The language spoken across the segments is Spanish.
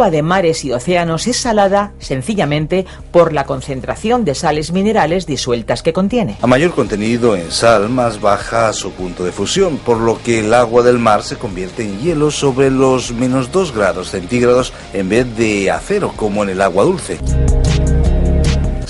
Agua de mares y océanos es salada sencillamente por la concentración de sales minerales disueltas que contiene. A mayor contenido en sal, más baja su punto de fusión, por lo que el agua del mar se convierte en hielo sobre los menos 2 grados centígrados en vez de acero como en el agua dulce.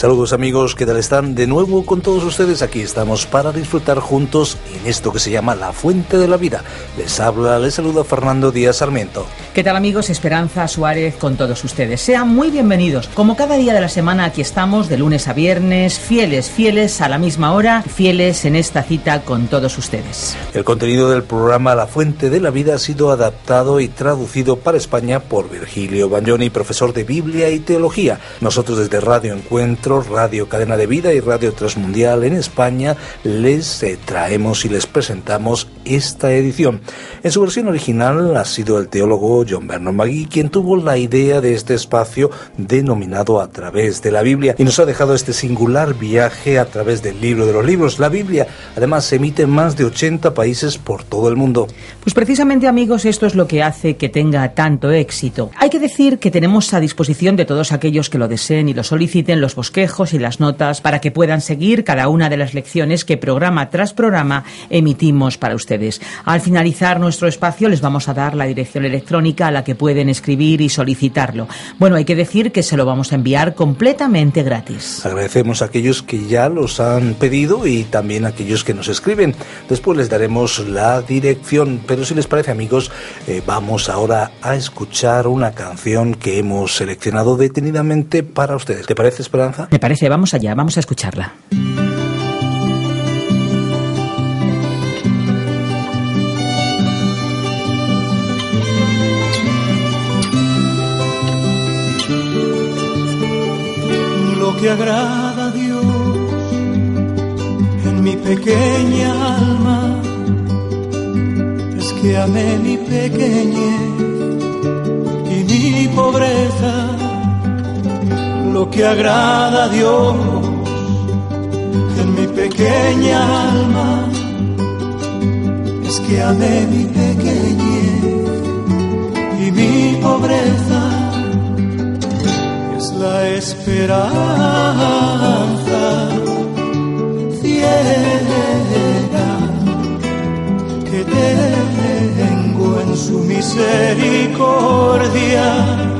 Saludos amigos, ¿qué tal están? De nuevo con todos ustedes aquí estamos para disfrutar juntos en esto que se llama La Fuente de la Vida. Les habla, les saluda Fernando Díaz Sarmiento. ¿Qué tal amigos? Esperanza Suárez con todos ustedes. Sean muy bienvenidos. Como cada día de la semana aquí estamos, de lunes a viernes, fieles, fieles a la misma hora, fieles en esta cita con todos ustedes. El contenido del programa La Fuente de la Vida ha sido adaptado y traducido para España por Virgilio Bagnoni, profesor de Biblia y Teología. Nosotros desde Radio Encuentro Radio Cadena de Vida y Radio Transmundial en España, les traemos y les presentamos esta edición. En su versión original ha sido el teólogo John Bernard Magui quien tuvo la idea de este espacio denominado A través de la Biblia y nos ha dejado este singular viaje a través del libro de los libros. La Biblia además se emite en más de 80 países por todo el mundo. Pues precisamente amigos esto es lo que hace que tenga tanto éxito. Hay que decir que tenemos a disposición de todos aquellos que lo deseen y lo soliciten los y las notas para que puedan seguir cada una de las lecciones que programa tras programa emitimos para ustedes. Al finalizar nuestro espacio les vamos a dar la dirección electrónica a la que pueden escribir y solicitarlo. Bueno, hay que decir que se lo vamos a enviar completamente gratis. Agradecemos a aquellos que ya los han pedido y también a aquellos que nos escriben. Después les daremos la dirección, pero si les parece amigos, eh, vamos ahora a escuchar una canción que hemos seleccionado detenidamente para ustedes. ¿Te parece, Esperanza? Me parece, vamos allá, vamos a escucharla. Lo que agrada a Dios en mi pequeña alma es que amé mi pequeñez y mi pobreza lo que agrada a Dios en mi pequeña alma. Es que amé mi pequeñez y mi pobreza. Es la esperanza ciega que tengo en su misericordia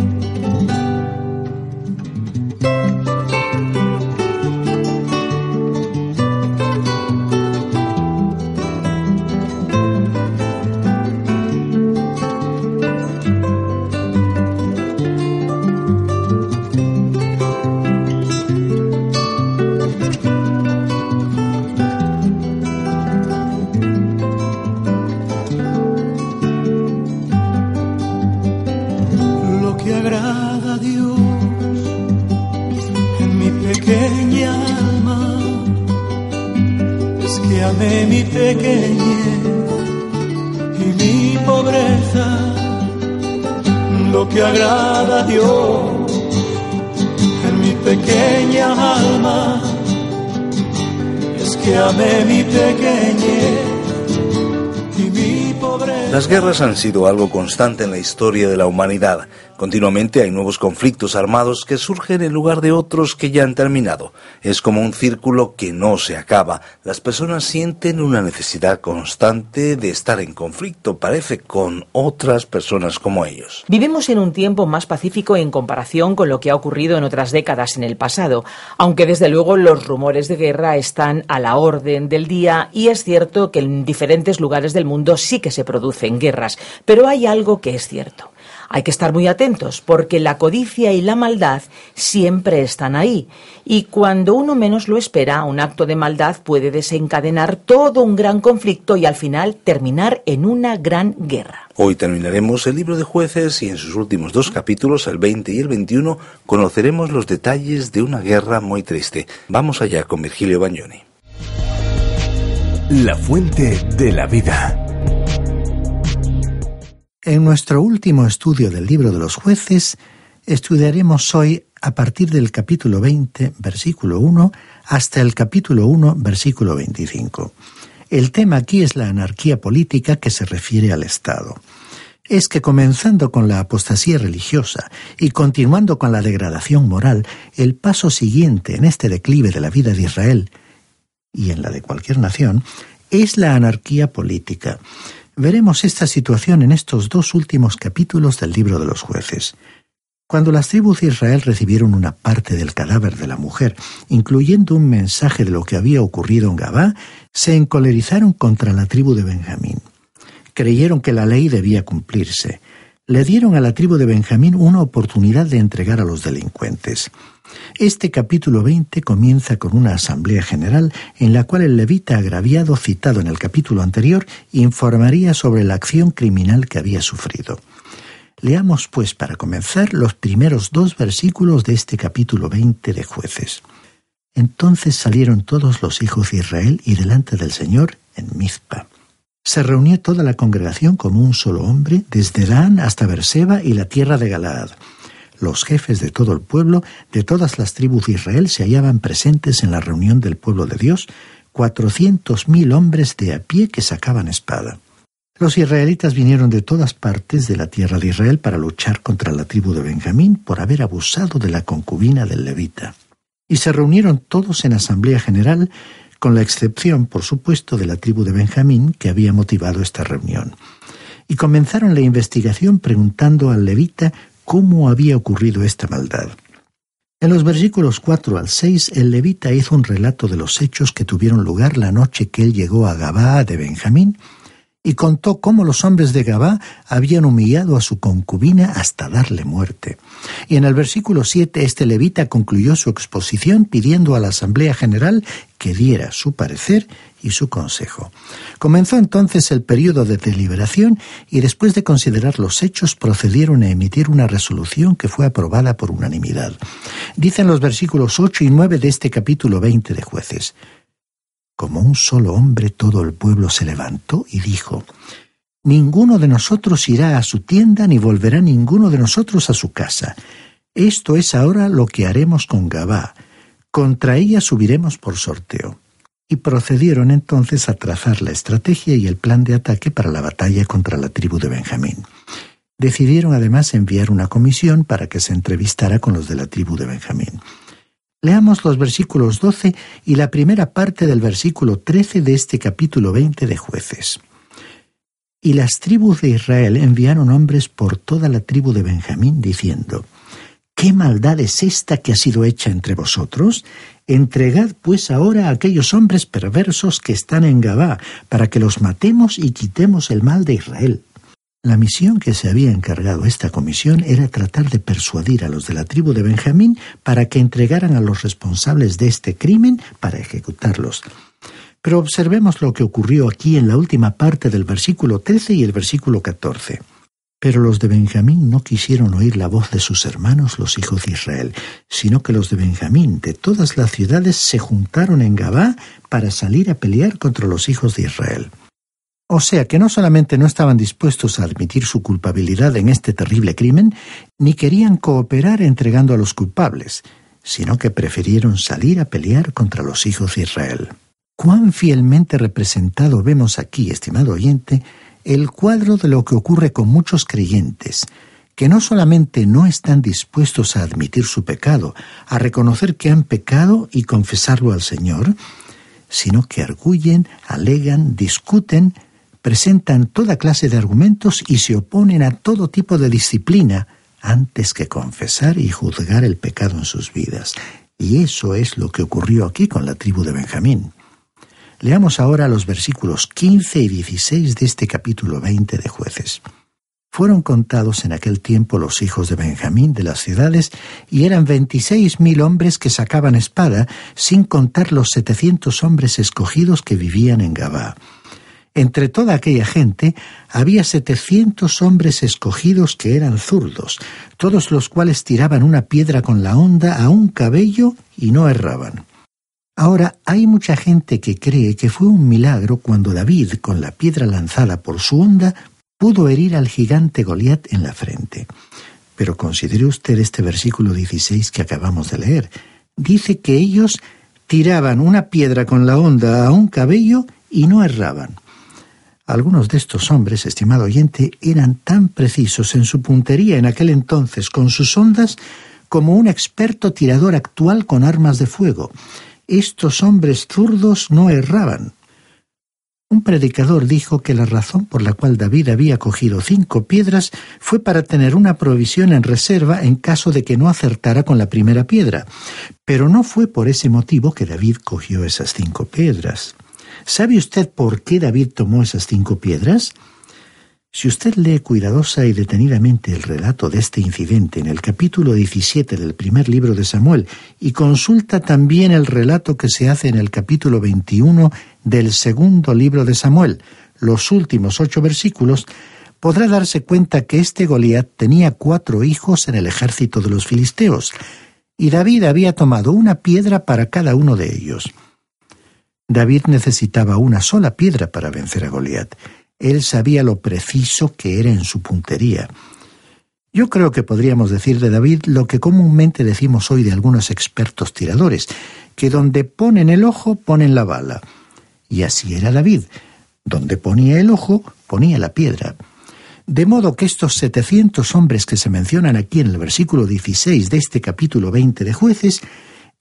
Guerras han sido algo constante en la historia de la humanidad. Continuamente hay nuevos conflictos armados que surgen en lugar de otros que ya han terminado. Es como un círculo que no se acaba. Las personas sienten una necesidad constante de estar en conflicto, parece, con otras personas como ellos. Vivimos en un tiempo más pacífico en comparación con lo que ha ocurrido en otras décadas en el pasado, aunque desde luego los rumores de guerra están a la orden del día y es cierto que en diferentes lugares del mundo sí que se producen guerras, pero hay algo que es cierto. Hay que estar muy atentos porque la codicia y la maldad siempre están ahí. Y cuando uno menos lo espera, un acto de maldad puede desencadenar todo un gran conflicto y al final terminar en una gran guerra. Hoy terminaremos el libro de jueces y en sus últimos dos capítulos, el 20 y el 21, conoceremos los detalles de una guerra muy triste. Vamos allá con Virgilio Bagnoni. La fuente de la vida. En nuestro último estudio del libro de los jueces, estudiaremos hoy a partir del capítulo 20, versículo 1, hasta el capítulo 1, versículo 25. El tema aquí es la anarquía política que se refiere al Estado. Es que comenzando con la apostasía religiosa y continuando con la degradación moral, el paso siguiente en este declive de la vida de Israel y en la de cualquier nación es la anarquía política. Veremos esta situación en estos dos últimos capítulos del libro de los jueces. Cuando las tribus de Israel recibieron una parte del cadáver de la mujer, incluyendo un mensaje de lo que había ocurrido en Gabá, se encolerizaron contra la tribu de Benjamín. Creyeron que la ley debía cumplirse. Le dieron a la tribu de Benjamín una oportunidad de entregar a los delincuentes. Este capítulo 20 comienza con una asamblea general en la cual el levita agraviado citado en el capítulo anterior informaría sobre la acción criminal que había sufrido. Leamos, pues, para comenzar, los primeros dos versículos de este capítulo 20 de jueces. Entonces salieron todos los hijos de Israel y delante del Señor en Mizpa. Se reunió toda la congregación como un solo hombre, desde Dan hasta Berseba y la tierra de Galaad los jefes de todo el pueblo, de todas las tribus de Israel, se hallaban presentes en la reunión del pueblo de Dios, cuatrocientos mil hombres de a pie que sacaban espada. Los israelitas vinieron de todas partes de la tierra de Israel para luchar contra la tribu de Benjamín por haber abusado de la concubina del levita. Y se reunieron todos en asamblea general, con la excepción, por supuesto, de la tribu de Benjamín que había motivado esta reunión. Y comenzaron la investigación preguntando al levita cómo había ocurrido esta maldad. En los versículos 4 al 6, el levita hizo un relato de los hechos que tuvieron lugar la noche que él llegó a Gabá de Benjamín, y contó cómo los hombres de Gabá habían humillado a su concubina hasta darle muerte. Y en el versículo 7 este levita concluyó su exposición pidiendo a la Asamblea General que diera su parecer y su consejo. Comenzó entonces el periodo de deliberación y después de considerar los hechos procedieron a emitir una resolución que fue aprobada por unanimidad. Dicen los versículos 8 y 9 de este capítulo 20 de jueces. Como un solo hombre todo el pueblo se levantó y dijo, Ninguno de nosotros irá a su tienda ni volverá ninguno de nosotros a su casa. Esto es ahora lo que haremos con Gabá. Contra ella subiremos por sorteo. Y procedieron entonces a trazar la estrategia y el plan de ataque para la batalla contra la tribu de Benjamín. Decidieron además enviar una comisión para que se entrevistara con los de la tribu de Benjamín. Leamos los versículos 12 y la primera parte del versículo 13 de este capítulo 20 de jueces. Y las tribus de Israel enviaron hombres por toda la tribu de Benjamín, diciendo, ¿Qué maldad es esta que ha sido hecha entre vosotros? Entregad pues ahora a aquellos hombres perversos que están en Gabá, para que los matemos y quitemos el mal de Israel. La misión que se había encargado esta comisión era tratar de persuadir a los de la tribu de Benjamín para que entregaran a los responsables de este crimen para ejecutarlos. Pero observemos lo que ocurrió aquí en la última parte del versículo 13 y el versículo 14. Pero los de Benjamín no quisieron oír la voz de sus hermanos los hijos de Israel, sino que los de Benjamín de todas las ciudades se juntaron en Gabá para salir a pelear contra los hijos de Israel. O sea que no solamente no estaban dispuestos a admitir su culpabilidad en este terrible crimen, ni querían cooperar entregando a los culpables, sino que prefirieron salir a pelear contra los hijos de Israel. Cuán fielmente representado vemos aquí, estimado oyente, el cuadro de lo que ocurre con muchos creyentes, que no solamente no están dispuestos a admitir su pecado, a reconocer que han pecado y confesarlo al Señor, sino que arguyen, alegan, discuten, presentan toda clase de argumentos y se oponen a todo tipo de disciplina antes que confesar y juzgar el pecado en sus vidas. Y eso es lo que ocurrió aquí con la tribu de Benjamín. Leamos ahora los versículos 15 y 16 de este capítulo 20 de jueces. Fueron contados en aquel tiempo los hijos de Benjamín de las ciudades, y eran veintiséis mil hombres que sacaban espada, sin contar los setecientos hombres escogidos que vivían en Gabá. Entre toda aquella gente había setecientos hombres escogidos que eran zurdos, todos los cuales tiraban una piedra con la honda a un cabello y no erraban. Ahora, hay mucha gente que cree que fue un milagro cuando David, con la piedra lanzada por su onda, pudo herir al gigante Goliat en la frente. Pero considere usted este versículo 16 que acabamos de leer. Dice que ellos tiraban una piedra con la onda a un cabello y no erraban. Algunos de estos hombres, estimado oyente, eran tan precisos en su puntería en aquel entonces con sus ondas como un experto tirador actual con armas de fuego estos hombres zurdos no erraban. Un predicador dijo que la razón por la cual David había cogido cinco piedras fue para tener una provisión en reserva en caso de que no acertara con la primera piedra. Pero no fue por ese motivo que David cogió esas cinco piedras. ¿Sabe usted por qué David tomó esas cinco piedras? Si usted lee cuidadosa y detenidamente el relato de este incidente en el capítulo 17 del primer libro de Samuel y consulta también el relato que se hace en el capítulo 21 del segundo libro de Samuel, los últimos ocho versículos, podrá darse cuenta que este Goliat tenía cuatro hijos en el ejército de los filisteos, y David había tomado una piedra para cada uno de ellos. David necesitaba una sola piedra para vencer a Goliat, él sabía lo preciso que era en su puntería. Yo creo que podríamos decir de David lo que comúnmente decimos hoy de algunos expertos tiradores, que donde ponen el ojo ponen la bala. Y así era David. Donde ponía el ojo ponía la piedra. De modo que estos setecientos hombres que se mencionan aquí en el versículo 16 de este capítulo 20 de jueces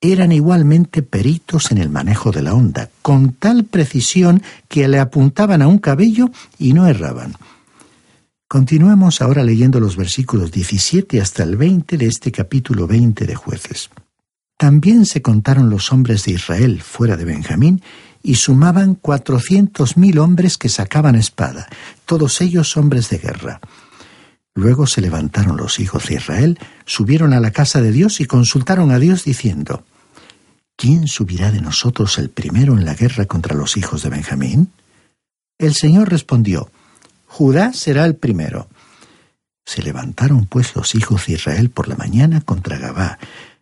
eran igualmente peritos en el manejo de la onda, con tal precisión que le apuntaban a un cabello y no erraban. Continuemos ahora leyendo los versículos 17 hasta el 20 de este capítulo 20 de jueces. También se contaron los hombres de Israel fuera de Benjamín y sumaban cuatrocientos mil hombres que sacaban espada, todos ellos hombres de guerra. Luego se levantaron los hijos de Israel, subieron a la casa de Dios y consultaron a Dios diciendo, ¿Quién subirá de nosotros el primero en la guerra contra los hijos de Benjamín? El Señor respondió, Judá será el primero. Se levantaron pues los hijos de Israel por la mañana contra Gabá.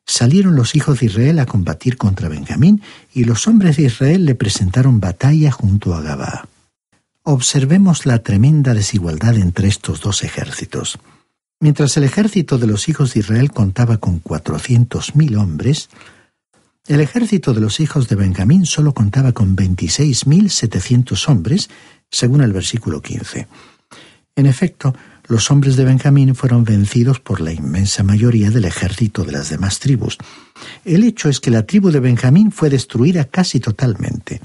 Salieron los hijos de Israel a combatir contra Benjamín, y los hombres de Israel le presentaron batalla junto a Gabá. Observemos la tremenda desigualdad entre estos dos ejércitos. Mientras el ejército de los hijos de Israel contaba con cuatrocientos mil hombres, el ejército de los hijos de Benjamín solo contaba con 26.700 hombres, según el versículo 15. En efecto, los hombres de Benjamín fueron vencidos por la inmensa mayoría del ejército de las demás tribus. El hecho es que la tribu de Benjamín fue destruida casi totalmente.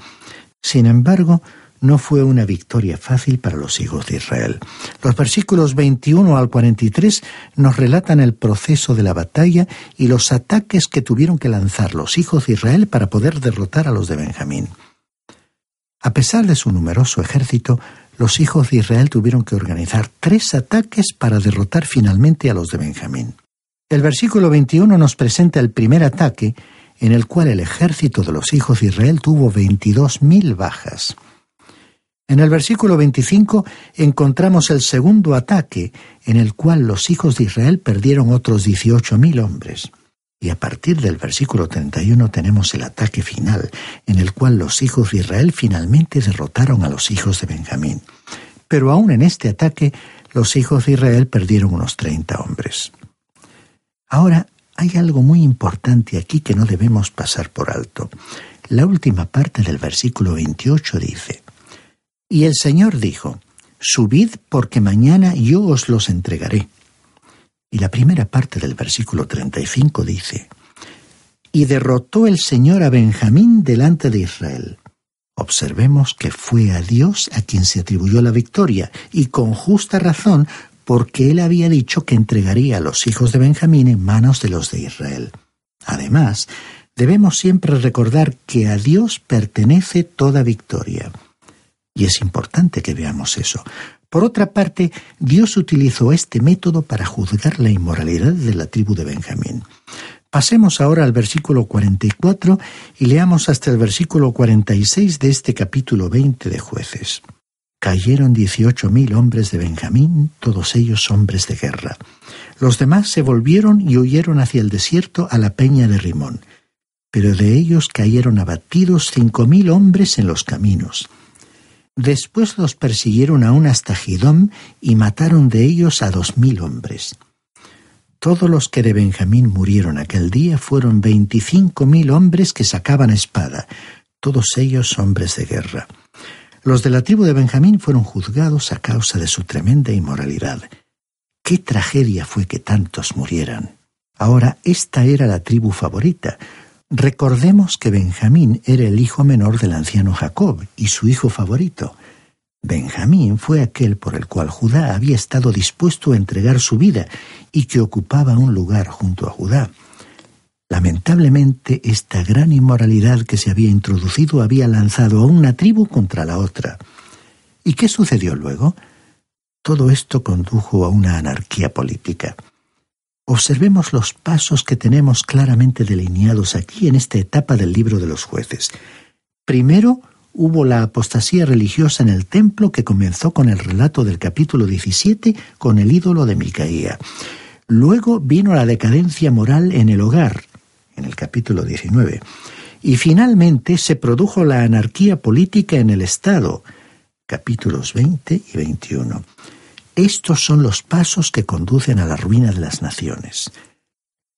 Sin embargo, no fue una victoria fácil para los hijos de Israel. Los versículos 21 al 43 nos relatan el proceso de la batalla y los ataques que tuvieron que lanzar los hijos de Israel para poder derrotar a los de Benjamín. A pesar de su numeroso ejército, los hijos de Israel tuvieron que organizar tres ataques para derrotar finalmente a los de Benjamín. El versículo 21 nos presenta el primer ataque, en el cual el ejército de los hijos de Israel tuvo veintidós mil bajas. En el versículo 25 encontramos el segundo ataque, en el cual los hijos de Israel perdieron otros dieciocho mil hombres. Y a partir del versículo 31 tenemos el ataque final, en el cual los hijos de Israel finalmente derrotaron a los hijos de Benjamín. Pero aún en este ataque, los hijos de Israel perdieron unos treinta hombres. Ahora, hay algo muy importante aquí que no debemos pasar por alto. La última parte del versículo 28 dice, y el Señor dijo, Subid porque mañana yo os los entregaré. Y la primera parte del versículo 35 dice, Y derrotó el Señor a Benjamín delante de Israel. Observemos que fue a Dios a quien se atribuyó la victoria, y con justa razón, porque él había dicho que entregaría a los hijos de Benjamín en manos de los de Israel. Además, debemos siempre recordar que a Dios pertenece toda victoria. Y es importante que veamos eso. Por otra parte, Dios utilizó este método para juzgar la inmoralidad de la tribu de Benjamín. Pasemos ahora al versículo 44 y leamos hasta el versículo 46 de este capítulo 20 de jueces. Cayeron dieciocho mil hombres de Benjamín, todos ellos hombres de guerra. Los demás se volvieron y huyeron hacia el desierto a la peña de Rimón. Pero de ellos cayeron abatidos cinco mil hombres en los caminos. Después los persiguieron aún hasta Gidom y mataron de ellos a dos mil hombres. Todos los que de Benjamín murieron aquel día fueron veinticinco mil hombres que sacaban espada, todos ellos hombres de guerra. Los de la tribu de Benjamín fueron juzgados a causa de su tremenda inmoralidad. Qué tragedia fue que tantos murieran. Ahora, esta era la tribu favorita. Recordemos que Benjamín era el hijo menor del anciano Jacob y su hijo favorito. Benjamín fue aquel por el cual Judá había estado dispuesto a entregar su vida y que ocupaba un lugar junto a Judá. Lamentablemente, esta gran inmoralidad que se había introducido había lanzado a una tribu contra la otra. ¿Y qué sucedió luego? Todo esto condujo a una anarquía política. Observemos los pasos que tenemos claramente delineados aquí en esta etapa del libro de los jueces. Primero, hubo la apostasía religiosa en el templo que comenzó con el relato del capítulo 17 con el ídolo de Micaía. Luego vino la decadencia moral en el hogar, en el capítulo 19. Y finalmente se produjo la anarquía política en el Estado, capítulos 20 y 21. Estos son los pasos que conducen a la ruina de las naciones.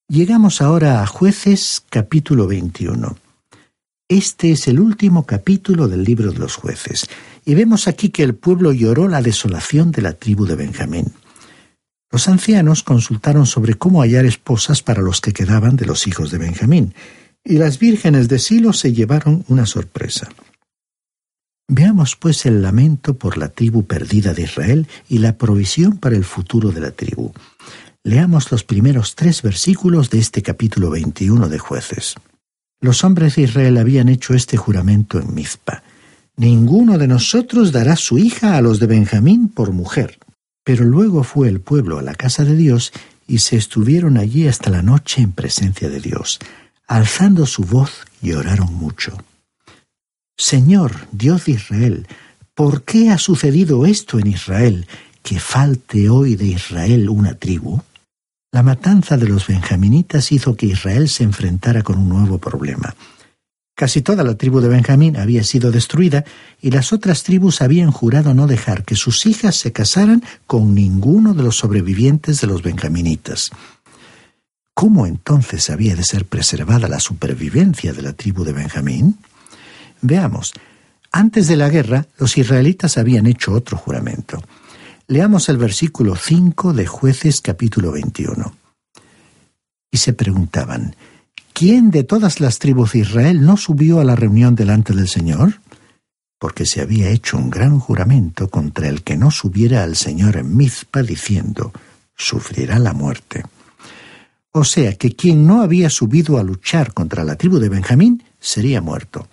Llegamos ahora a jueces capítulo 21. Este es el último capítulo del libro de los jueces, y vemos aquí que el pueblo lloró la desolación de la tribu de Benjamín. Los ancianos consultaron sobre cómo hallar esposas para los que quedaban de los hijos de Benjamín, y las vírgenes de Silo se llevaron una sorpresa. Veamos pues el lamento por la tribu perdida de Israel y la provisión para el futuro de la tribu. Leamos los primeros tres versículos de este capítulo 21 de jueces. Los hombres de Israel habían hecho este juramento en Mizpa. Ninguno de nosotros dará su hija a los de Benjamín por mujer. Pero luego fue el pueblo a la casa de Dios y se estuvieron allí hasta la noche en presencia de Dios. Alzando su voz lloraron mucho. Señor, Dios de Israel, ¿por qué ha sucedido esto en Israel, que falte hoy de Israel una tribu? La matanza de los benjaminitas hizo que Israel se enfrentara con un nuevo problema. Casi toda la tribu de Benjamín había sido destruida y las otras tribus habían jurado no dejar que sus hijas se casaran con ninguno de los sobrevivientes de los benjaminitas. ¿Cómo entonces había de ser preservada la supervivencia de la tribu de Benjamín? Veamos, antes de la guerra los israelitas habían hecho otro juramento. Leamos el versículo 5 de jueces capítulo 21. Y se preguntaban, ¿quién de todas las tribus de Israel no subió a la reunión delante del Señor? Porque se había hecho un gran juramento contra el que no subiera al Señor en Mizpa diciendo, sufrirá la muerte. O sea que quien no había subido a luchar contra la tribu de Benjamín sería muerto.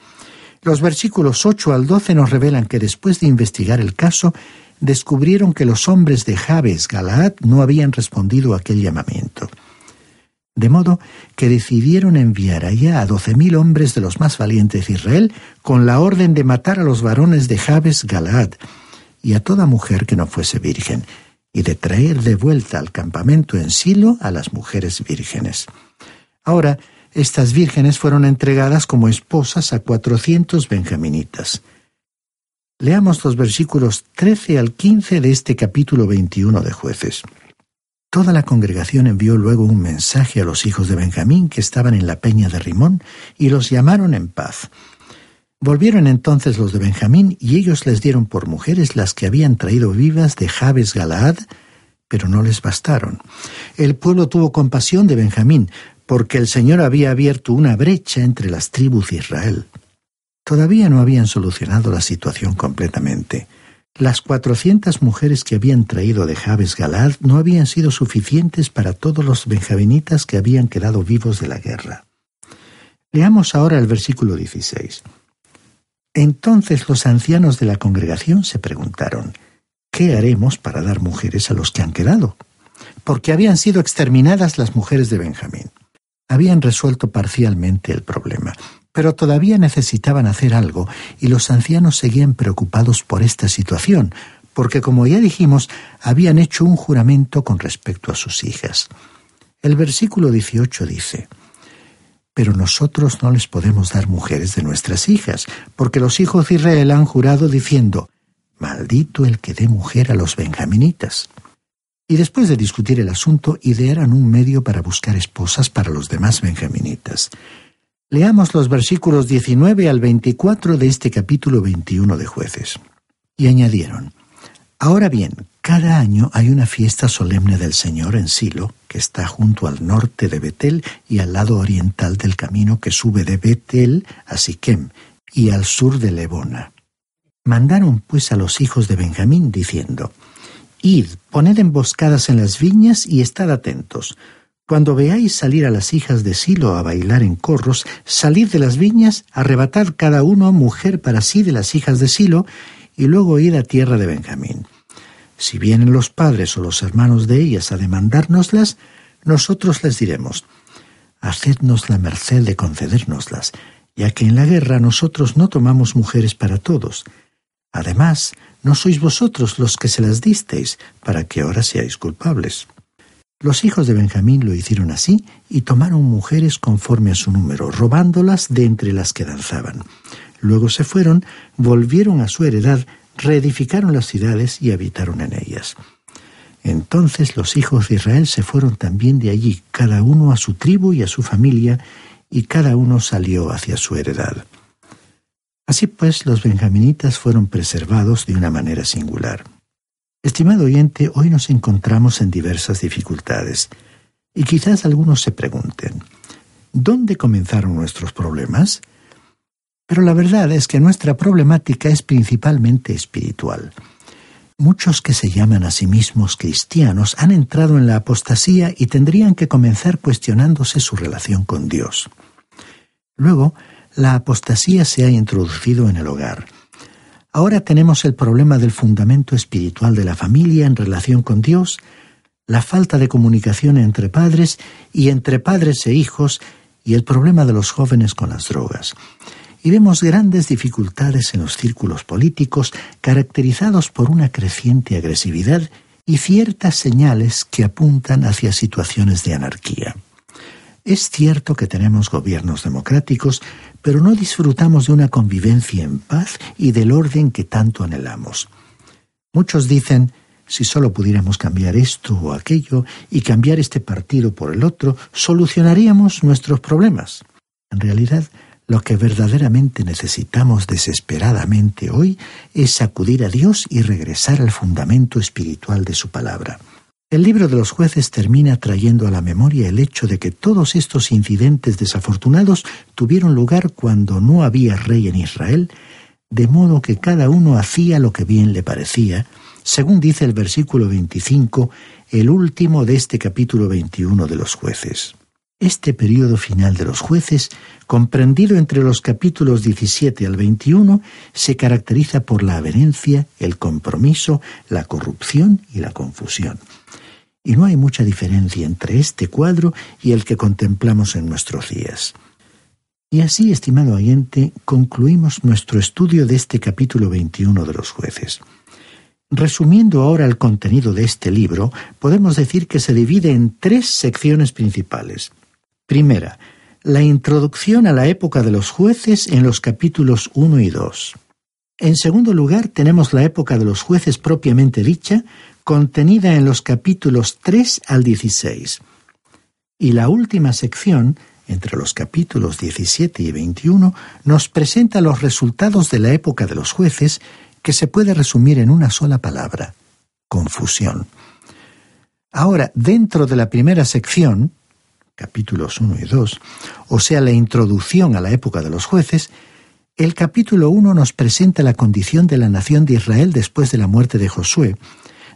Los versículos 8 al 12 nos revelan que después de investigar el caso, descubrieron que los hombres de Jabes Galaad no habían respondido a aquel llamamiento de modo que decidieron enviar allá a doce mil hombres de los más valientes de Israel con la orden de matar a los varones de Jabes Galaad y a toda mujer que no fuese virgen, y de traer de vuelta al campamento en Silo a las mujeres vírgenes. Ahora, estas vírgenes fueron entregadas como esposas a cuatrocientos benjaminitas. Leamos los versículos 13 al 15 de este capítulo 21 de jueces. Toda la congregación envió luego un mensaje a los hijos de Benjamín que estaban en la peña de Rimón y los llamaron en paz. Volvieron entonces los de Benjamín y ellos les dieron por mujeres las que habían traído vivas de Jabes Galaad, pero no les bastaron. El pueblo tuvo compasión de Benjamín, porque el Señor había abierto una brecha entre las tribus de Israel. Todavía no habían solucionado la situación completamente. Las cuatrocientas mujeres que habían traído de Jabes Galad no habían sido suficientes para todos los benjaminitas que habían quedado vivos de la guerra. Leamos ahora el versículo 16. Entonces los ancianos de la congregación se preguntaron, ¿qué haremos para dar mujeres a los que han quedado? Porque habían sido exterminadas las mujeres de Benjamín. Habían resuelto parcialmente el problema, pero todavía necesitaban hacer algo y los ancianos seguían preocupados por esta situación, porque como ya dijimos, habían hecho un juramento con respecto a sus hijas. El versículo 18 dice, Pero nosotros no les podemos dar mujeres de nuestras hijas, porque los hijos de Israel han jurado diciendo, Maldito el que dé mujer a los benjaminitas. Y después de discutir el asunto, idearon un medio para buscar esposas para los demás benjaminitas. Leamos los versículos 19 al 24 de este capítulo 21 de jueces. Y añadieron, Ahora bien, cada año hay una fiesta solemne del Señor en Silo, que está junto al norte de Betel y al lado oriental del camino que sube de Betel a Siquem y al sur de Lebona. Mandaron pues a los hijos de Benjamín diciendo, Id, poned emboscadas en las viñas y estad atentos, cuando veáis salir a las hijas de Silo a bailar en corros, salid de las viñas, arrebatad cada uno mujer para sí de las hijas de Silo, y luego id a tierra de Benjamín. Si vienen los padres o los hermanos de ellas a demandárnoslas, nosotros les diremos, hacednos la merced de concedérnoslas, ya que en la guerra nosotros no tomamos mujeres para todos. Además, no sois vosotros los que se las disteis, para que ahora seáis culpables. Los hijos de Benjamín lo hicieron así y tomaron mujeres conforme a su número, robándolas de entre las que danzaban. Luego se fueron, volvieron a su heredad, reedificaron las ciudades y habitaron en ellas. Entonces los hijos de Israel se fueron también de allí, cada uno a su tribu y a su familia, y cada uno salió hacia su heredad. Así pues, los benjaminitas fueron preservados de una manera singular. Estimado oyente, hoy nos encontramos en diversas dificultades y quizás algunos se pregunten, ¿dónde comenzaron nuestros problemas? Pero la verdad es que nuestra problemática es principalmente espiritual. Muchos que se llaman a sí mismos cristianos han entrado en la apostasía y tendrían que comenzar cuestionándose su relación con Dios. Luego, la apostasía se ha introducido en el hogar Ahora tenemos el problema del fundamento espiritual de la familia en relación con Dios, la falta de comunicación entre padres y entre padres e hijos y el problema de los jóvenes con las drogas. Y vemos grandes dificultades en los círculos políticos caracterizados por una creciente agresividad y ciertas señales que apuntan hacia situaciones de anarquía. Es cierto que tenemos gobiernos democráticos, pero no disfrutamos de una convivencia en paz y del orden que tanto anhelamos. Muchos dicen, si solo pudiéramos cambiar esto o aquello y cambiar este partido por el otro, solucionaríamos nuestros problemas. En realidad, lo que verdaderamente necesitamos desesperadamente hoy es acudir a Dios y regresar al fundamento espiritual de su palabra. El libro de los jueces termina trayendo a la memoria el hecho de que todos estos incidentes desafortunados tuvieron lugar cuando no había rey en Israel, de modo que cada uno hacía lo que bien le parecía, según dice el versículo 25, el último de este capítulo 21 de los jueces. Este periodo final de los jueces, comprendido entre los capítulos 17 al 21, se caracteriza por la avenencia, el compromiso, la corrupción y la confusión y no hay mucha diferencia entre este cuadro y el que contemplamos en nuestros días. Y así, estimado oyente, concluimos nuestro estudio de este capítulo 21 de los jueces. Resumiendo ahora el contenido de este libro, podemos decir que se divide en tres secciones principales. Primera, la introducción a la época de los jueces en los capítulos 1 y 2. En segundo lugar, tenemos la época de los jueces propiamente dicha, contenida en los capítulos 3 al 16. Y la última sección, entre los capítulos 17 y 21, nos presenta los resultados de la época de los jueces, que se puede resumir en una sola palabra, confusión. Ahora, dentro de la primera sección, capítulos 1 y 2, o sea, la introducción a la época de los jueces, el capítulo 1 nos presenta la condición de la nación de Israel después de la muerte de Josué,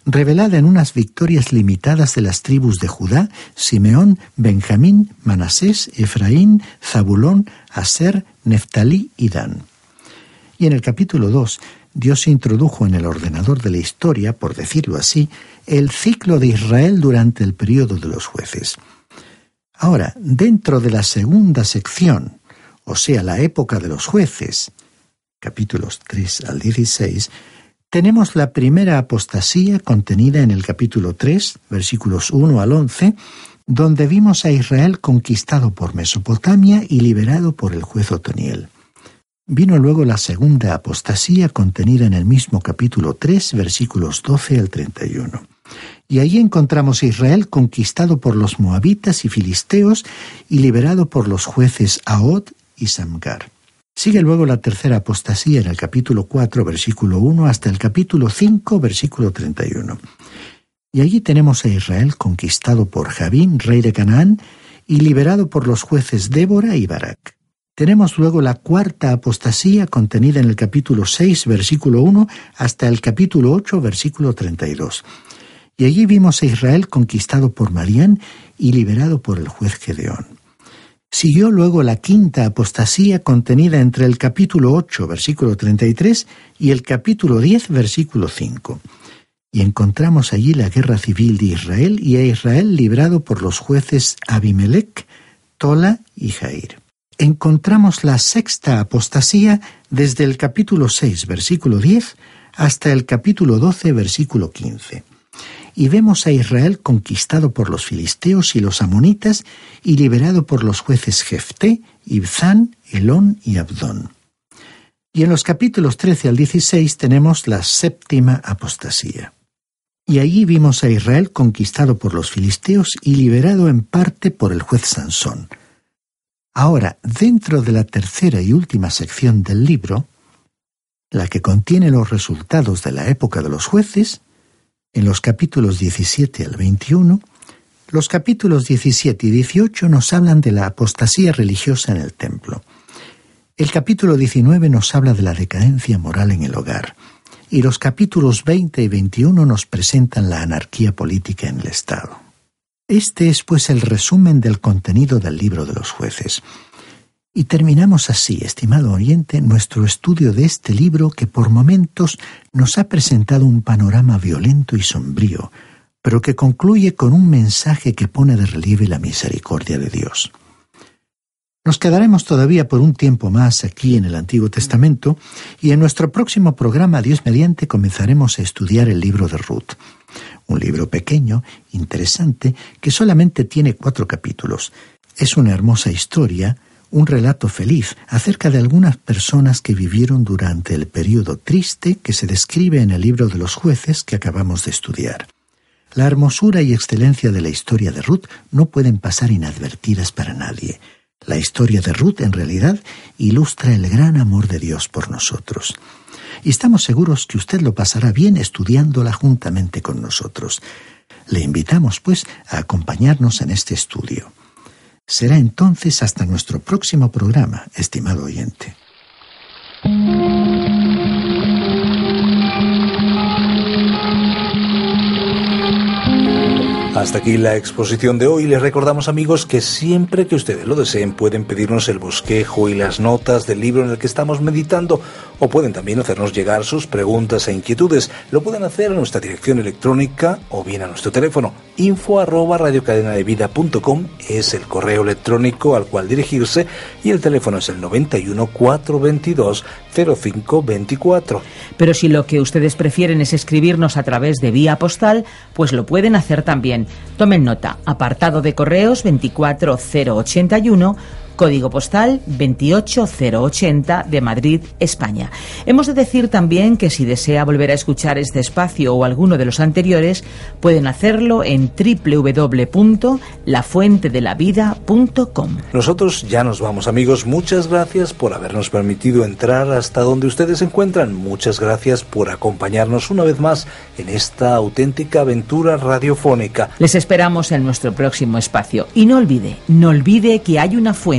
revelada en unas victorias limitadas de las tribus de Judá, Simeón, Benjamín, Manasés, Efraín, Zabulón, Aser, Neftalí y Dan. Y en el capítulo 2, Dios introdujo en el ordenador de la historia, por decirlo así, el ciclo de Israel durante el periodo de los jueces. Ahora, dentro de la segunda sección, o sea, la época de los jueces, capítulos 3 al 16, tenemos la primera apostasía contenida en el capítulo 3, versículos 1 al 11, donde vimos a Israel conquistado por Mesopotamia y liberado por el juez Otoniel. Vino luego la segunda apostasía contenida en el mismo capítulo 3, versículos 12 al 31. Y allí encontramos a Israel conquistado por los moabitas y filisteos y liberado por los jueces Ahod y Samgar. Sigue luego la tercera apostasía en el capítulo 4, versículo 1, hasta el capítulo 5, versículo 31. Y allí tenemos a Israel conquistado por Jabín, rey de Canaán, y liberado por los jueces Débora y Barak. Tenemos luego la cuarta apostasía contenida en el capítulo 6, versículo 1, hasta el capítulo 8, versículo 32. Y allí vimos a Israel conquistado por Marián y liberado por el juez Gedeón. Siguió luego la quinta apostasía contenida entre el capítulo 8, versículo 33 y el capítulo 10, versículo 5. Y encontramos allí la guerra civil de Israel y a Israel librado por los jueces Abimelech, Tola y Jair. Encontramos la sexta apostasía desde el capítulo 6, versículo 10, hasta el capítulo 12, versículo 15 y vemos a Israel conquistado por los filisteos y los amonitas y liberado por los jueces Jefté, Ibzán, Elón y Abdón. Y en los capítulos 13 al 16 tenemos la séptima apostasía. Y allí vimos a Israel conquistado por los filisteos y liberado en parte por el juez Sansón. Ahora, dentro de la tercera y última sección del libro, la que contiene los resultados de la época de los jueces, en los capítulos 17 al 21, los capítulos 17 y 18 nos hablan de la apostasía religiosa en el templo. El capítulo 19 nos habla de la decadencia moral en el hogar. Y los capítulos 20 y 21 nos presentan la anarquía política en el Estado. Este es pues el resumen del contenido del libro de los jueces. Y terminamos así, estimado oyente, nuestro estudio de este libro que por momentos nos ha presentado un panorama violento y sombrío, pero que concluye con un mensaje que pone de relieve la misericordia de Dios. Nos quedaremos todavía por un tiempo más aquí en el Antiguo Testamento y en nuestro próximo programa Dios mediante comenzaremos a estudiar el libro de Ruth, un libro pequeño, interesante, que solamente tiene cuatro capítulos. Es una hermosa historia, un relato feliz acerca de algunas personas que vivieron durante el periodo triste que se describe en el libro de los jueces que acabamos de estudiar. La hermosura y excelencia de la historia de Ruth no pueden pasar inadvertidas para nadie. La historia de Ruth en realidad ilustra el gran amor de Dios por nosotros. Y estamos seguros que usted lo pasará bien estudiándola juntamente con nosotros. Le invitamos, pues, a acompañarnos en este estudio. Será entonces hasta nuestro próximo programa, estimado oyente. Hasta aquí la exposición de hoy. Les recordamos amigos que siempre que ustedes lo deseen pueden pedirnos el bosquejo y las notas del libro en el que estamos meditando o pueden también hacernos llegar sus preguntas e inquietudes. Lo pueden hacer a nuestra dirección electrónica o bien a nuestro teléfono info arroba radiocadenadevida.com es el correo electrónico al cual dirigirse y el teléfono es el 91 422 0524. Pero si lo que ustedes prefieren es escribirnos a través de vía postal, pues lo pueden hacer también. Tomen nota, apartado de correos 24081 código postal 28080 de Madrid, España. Hemos de decir también que si desea volver a escuchar este espacio o alguno de los anteriores, pueden hacerlo en www.lafuentedelavida.com. Nosotros ya nos vamos amigos, muchas gracias por habernos permitido entrar hasta donde ustedes se encuentran, muchas gracias por acompañarnos una vez más en esta auténtica aventura radiofónica. Les esperamos en nuestro próximo espacio. Y no olvide, no olvide que hay una